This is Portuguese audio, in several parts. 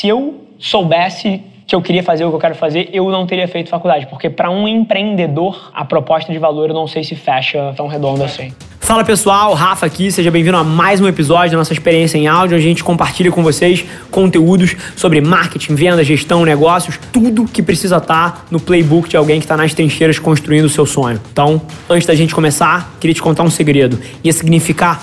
Se eu soubesse que eu queria fazer o que eu quero fazer, eu não teria feito faculdade, porque para um empreendedor a proposta de valor eu não sei se fecha tão redondo assim. Fala pessoal, Rafa aqui, seja bem-vindo a mais um episódio da nossa experiência em áudio, a gente compartilha com vocês conteúdos sobre marketing, venda, gestão, negócios, tudo que precisa estar no playbook de alguém que está nas trincheiras construindo o seu sonho. Então, antes da gente começar, queria te contar um segredo. Ia significar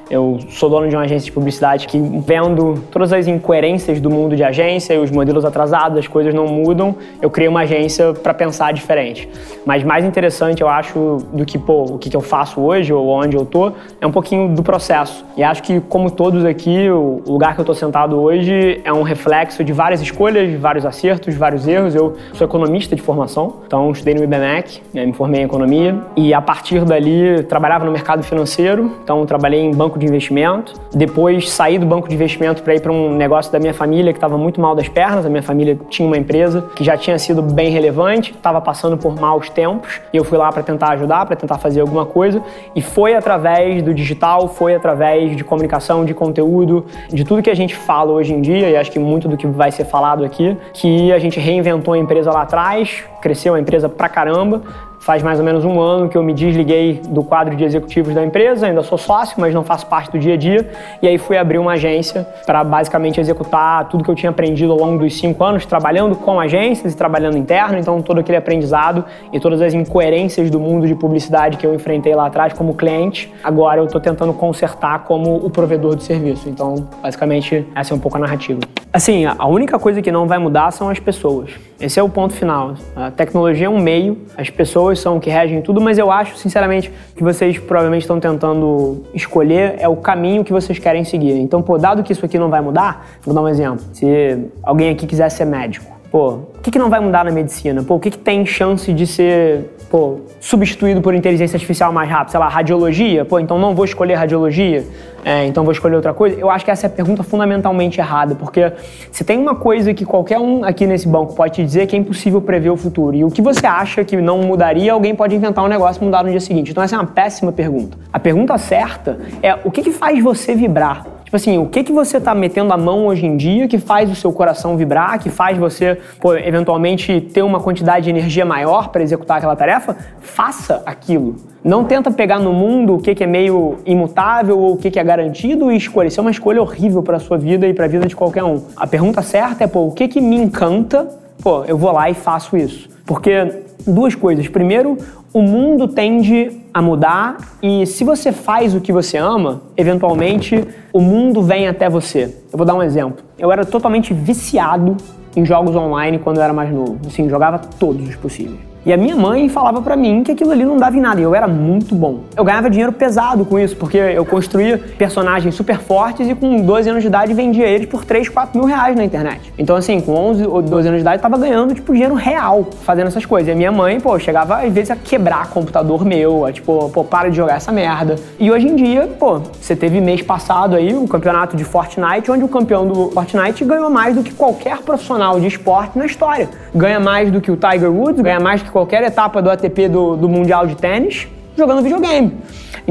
eu sou dono de uma agência de publicidade que, vendo todas as incoerências do mundo de agência os modelos atrasados, as coisas não mudam, eu criei uma agência para pensar diferente. Mas mais interessante, eu acho, do que pô, o que eu faço hoje ou onde eu tô, é um pouquinho do processo. E acho que, como todos aqui, o lugar que eu tô sentado hoje é um reflexo de várias escolhas, vários acertos, vários erros. Eu sou economista de formação, então estudei no IBMEC, né, me formei em economia e a partir dali trabalhava no mercado financeiro, então trabalhei em banco de investimento. Depois saí do banco de investimento para ir para um negócio da minha família que estava muito mal das pernas. A minha família tinha uma empresa que já tinha sido bem relevante, estava passando por maus tempos e eu fui lá para tentar ajudar, para tentar fazer alguma coisa. E foi através do digital, foi através de comunicação, de conteúdo, de tudo que a gente fala hoje em dia e acho que muito do que vai ser falado aqui, que a gente reinventou a empresa lá atrás, cresceu a empresa pra caramba Faz mais ou menos um ano que eu me desliguei do quadro de executivos da empresa, ainda sou sócio, mas não faço parte do dia a dia. E aí fui abrir uma agência para basicamente executar tudo que eu tinha aprendido ao longo dos cinco anos, trabalhando com agências e trabalhando interno. Então, todo aquele aprendizado e todas as incoerências do mundo de publicidade que eu enfrentei lá atrás como cliente, agora eu estou tentando consertar como o provedor do serviço. Então, basicamente, essa é um pouco a narrativa. Assim, a única coisa que não vai mudar são as pessoas. Esse é o ponto final. A tecnologia é um meio, as pessoas são que regem tudo, mas eu acho, sinceramente, que vocês provavelmente estão tentando escolher é o caminho que vocês querem seguir. Então, pô, dado que isso aqui não vai mudar, vou dar um exemplo. Se alguém aqui quiser ser médico, pô, o que, que não vai mudar na medicina? Pô, o que, que tem chance de ser pô, substituído por inteligência artificial mais rápido? Sei lá, radiologia? Pô, então não vou escolher radiologia, é, então vou escolher outra coisa? Eu acho que essa é a pergunta fundamentalmente errada, porque se tem uma coisa que qualquer um aqui nesse banco pode te dizer que é impossível prever o futuro, e o que você acha que não mudaria, alguém pode inventar um negócio e mudar no dia seguinte. Então essa é uma péssima pergunta. A pergunta certa é o que, que faz você vibrar? Tipo assim, o que que você tá metendo a mão hoje em dia que faz o seu coração vibrar, que faz você, pô, eventualmente ter uma quantidade de energia maior para executar aquela tarefa? Faça aquilo. Não tenta pegar no mundo o que, que é meio imutável ou o que, que é garantido e escolher. Isso é uma escolha horrível para sua vida e para a vida de qualquer um. A pergunta certa é, pô, o que, que me encanta? Pô, eu vou lá e faço isso. Porque duas coisas. Primeiro, o mundo tende a mudar e se você faz o que você ama, eventualmente o mundo vem até você. Eu vou dar um exemplo. Eu era totalmente viciado em jogos online quando eu era mais novo. Assim, jogava todos os possíveis. E a minha mãe falava para mim que aquilo ali não dava em nada e eu era muito bom. Eu ganhava dinheiro pesado com isso, porque eu construía personagens super fortes e com 12 anos de idade vendia eles por 3, 4 mil reais na internet. Então, assim, com 11 ou 12 anos de idade, eu tava ganhando, tipo, dinheiro real fazendo essas coisas. E a minha mãe, pô, chegava às vezes a quebrar computador meu, a, tipo, pô, para de jogar essa merda. E hoje em dia, pô, você teve mês passado aí um campeonato de Fortnite, onde o campeão do Fortnite ganhou mais do que qualquer profissional de esporte na história. Ganha mais do que o Tiger Woods, ganha mais do que qualquer etapa do ATP do, do Mundial de Tênis jogando videogame.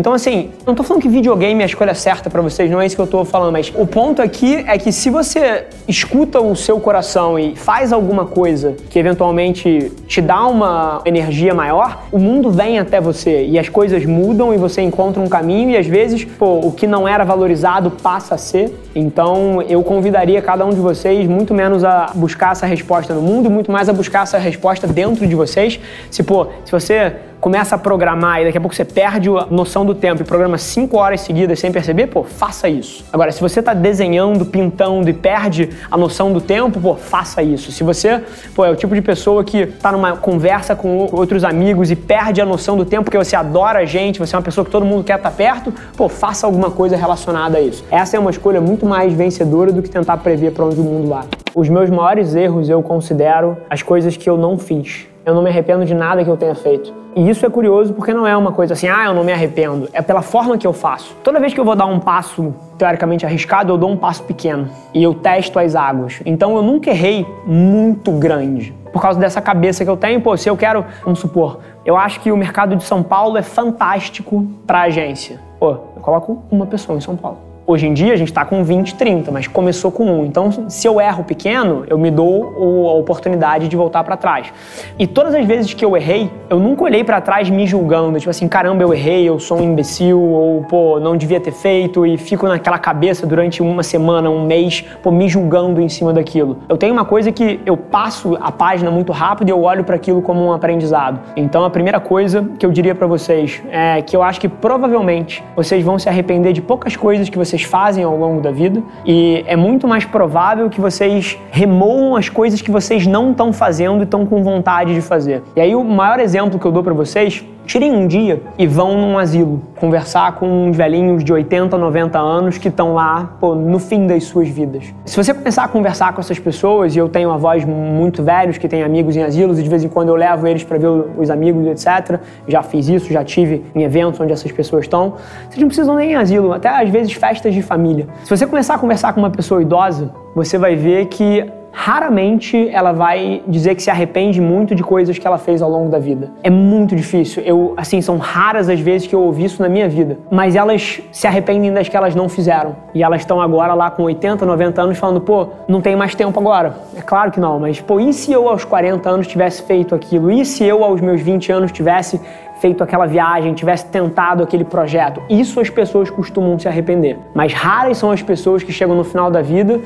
Então, assim, não tô falando que videogame é a escolha certa para vocês, não é isso que eu tô falando, mas o ponto aqui é que se você escuta o seu coração e faz alguma coisa que eventualmente te dá uma energia maior, o mundo vem até você e as coisas mudam e você encontra um caminho e às vezes, pô, o que não era valorizado passa a ser. Então, eu convidaria cada um de vocês muito menos a buscar essa resposta no mundo e muito mais a buscar essa resposta dentro de vocês. Se, pô, se você começa a programar e daqui a pouco você perde a noção do tempo e programa cinco horas seguidas sem perceber, pô, faça isso. Agora, se você está desenhando, pintando e perde a noção do tempo, pô, faça isso. Se você, pô, é o tipo de pessoa que está numa conversa com outros amigos e perde a noção do tempo porque você adora a gente, você é uma pessoa que todo mundo quer estar tá perto, pô, faça alguma coisa relacionada a isso. Essa é uma escolha muito mais vencedora do que tentar prever para onde o mundo vai. Os meus maiores erros eu considero as coisas que eu não fiz. Eu não me arrependo de nada que eu tenha feito. E isso é curioso porque não é uma coisa assim, ah, eu não me arrependo. É pela forma que eu faço. Toda vez que eu vou dar um passo teoricamente arriscado, eu dou um passo pequeno e eu testo as águas. Então eu nunca errei muito grande. Por causa dessa cabeça que eu tenho, pô, se eu quero, vamos supor, eu acho que o mercado de São Paulo é fantástico para agência. Pô, eu coloco uma pessoa em São Paulo. Hoje em dia a gente está com 20, 30, mas começou com um. Então, se eu erro pequeno, eu me dou a oportunidade de voltar para trás. E todas as vezes que eu errei, eu nunca olhei para trás me julgando, tipo assim, caramba, eu errei, eu sou um imbecil, ou pô, não devia ter feito, e fico naquela cabeça durante uma semana, um mês, pô, me julgando em cima daquilo. Eu tenho uma coisa que eu passo a página muito rápido e eu olho para aquilo como um aprendizado. Então, a primeira coisa que eu diria para vocês é que eu acho que provavelmente vocês vão se arrepender de poucas coisas que vocês vocês fazem ao longo da vida e é muito mais provável que vocês remoam as coisas que vocês não estão fazendo e estão com vontade de fazer. E aí o maior exemplo que eu dou para vocês Tirem um dia e vão num asilo conversar com uns velhinhos de 80, 90 anos que estão lá pô, no fim das suas vidas. Se você começar a conversar com essas pessoas, e eu tenho avós muito velhos que têm amigos em asilos e de vez em quando eu levo eles para ver os amigos, etc. Já fiz isso, já tive em eventos onde essas pessoas estão. Vocês não precisam nem em asilo, até às vezes festas de família. Se você começar a conversar com uma pessoa idosa, você vai ver que raramente ela vai dizer que se arrepende muito de coisas que ela fez ao longo da vida. É muito difícil. Eu, assim, são raras as vezes que eu ouvi isso na minha vida. Mas elas se arrependem das que elas não fizeram. E elas estão agora lá com 80, 90 anos falando, pô, não tem mais tempo agora. É claro que não, mas pô, e se eu aos 40 anos tivesse feito aquilo? E se eu aos meus 20 anos tivesse feito aquela viagem, tivesse tentado aquele projeto. Isso as pessoas costumam se arrepender. Mas raras são as pessoas que chegam no final da vida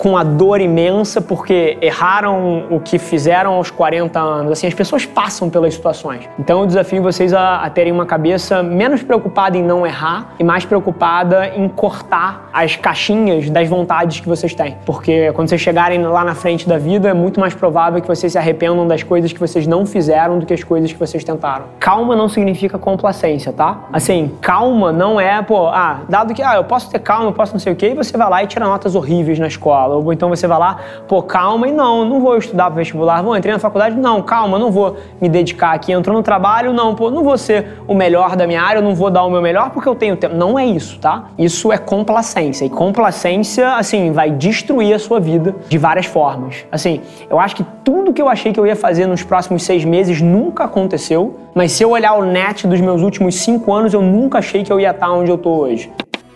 com a dor imensa porque erraram o que fizeram aos 40 anos. Assim, as pessoas passam pelas situações. Então eu desafio vocês a, a terem uma cabeça menos preocupada em não errar e mais preocupada em cortar as caixinhas das vontades que vocês têm. Porque quando vocês chegarem lá na frente da vida, é muito mais provável que vocês se arrependam das coisas que vocês não fizeram do que as coisas que vocês tentaram. Calma não significa complacência, tá? Assim, calma não é, pô, ah, dado que, ah, eu posso ter calma, eu posso não sei o quê, e você vai lá e tira notas horríveis na escola. Ou então você vai lá, pô, calma e não, não vou estudar para vestibular. Vou entrei na faculdade, não, calma, não vou me dedicar aqui. Entrou no trabalho, não, pô, não vou ser o melhor da minha área, eu não vou dar o meu melhor porque eu tenho tempo. Não é isso, tá? Isso é complacência. E complacência, assim, vai destruir a sua vida de várias formas. Assim, eu acho que tudo que eu achei que eu ia fazer nos próximos seis meses nunca aconteceu. Mas se eu olhar o net dos meus últimos cinco anos, eu nunca achei que eu ia estar onde eu tô hoje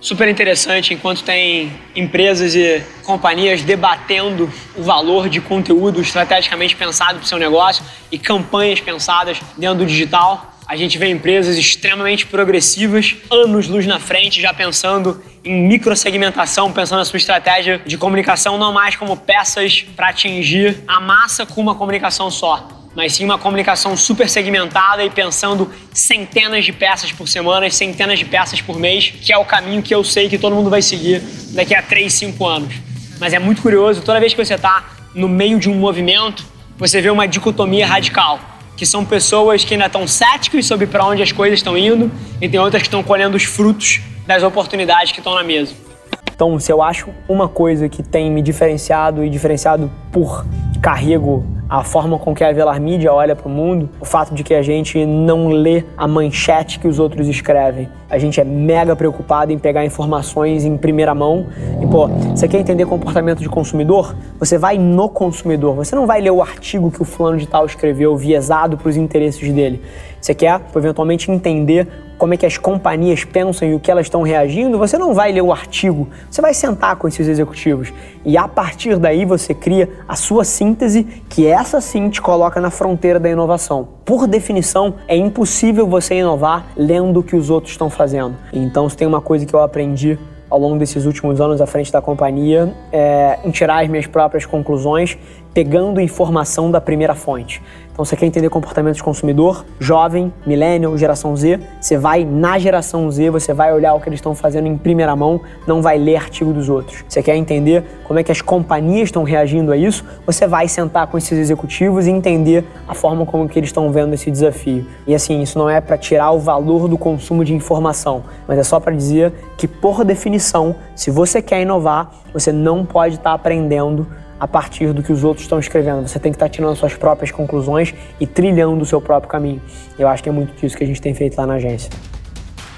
super interessante enquanto tem empresas e companhias debatendo o valor de conteúdo estrategicamente pensado para o seu negócio e campanhas pensadas dentro do digital. A gente vê empresas extremamente progressivas, anos luz na frente, já pensando em microsegmentação, pensando na sua estratégia de comunicação não mais como peças para atingir a massa com uma comunicação só, mas sim uma comunicação super segmentada e pensando centenas de peças por semana, centenas de peças por mês, que é o caminho que eu sei que todo mundo vai seguir daqui a 3, 5 anos. Mas é muito curioso, toda vez que você está no meio de um movimento, você vê uma dicotomia radical, que são pessoas que ainda estão céticos sobre para onde as coisas estão indo e tem outras que estão colhendo os frutos das oportunidades que estão na mesa. Então, se eu acho uma coisa que tem me diferenciado e diferenciado por carrego a forma com que a Velar Mídia olha para o mundo, o fato de que a gente não lê a manchete que os outros escrevem. A gente é mega preocupado em pegar informações em primeira mão. E, pô, você quer entender comportamento de consumidor? Você vai no consumidor. Você não vai ler o artigo que o fulano de tal escreveu, viesado para os interesses dele. Você quer, eventualmente, entender como é que as companhias pensam e o que elas estão reagindo, você não vai ler o artigo, você vai sentar com esses executivos e a partir daí você cria a sua síntese, que essa sim te coloca na fronteira da inovação. Por definição, é impossível você inovar lendo o que os outros estão fazendo. Então, se tem uma coisa que eu aprendi ao longo desses últimos anos à frente da companhia, é, em tirar as minhas próprias conclusões, pegando informação da primeira fonte. Então, você quer entender comportamento de consumidor, jovem, millennial, geração Z, você vai na geração Z, você vai olhar o que eles estão fazendo em primeira mão, não vai ler artigo dos outros. Você quer entender como é que as companhias estão reagindo a isso, você vai sentar com esses executivos e entender a forma como que eles estão vendo esse desafio. E assim, isso não é para tirar o valor do consumo de informação, mas é só para dizer que, por definição, se você quer inovar, você não pode estar tá aprendendo a partir do que os outros estão escrevendo. Você tem que estar tirando suas próprias conclusões e trilhando o seu próprio caminho. Eu acho que é muito disso que a gente tem feito lá na agência.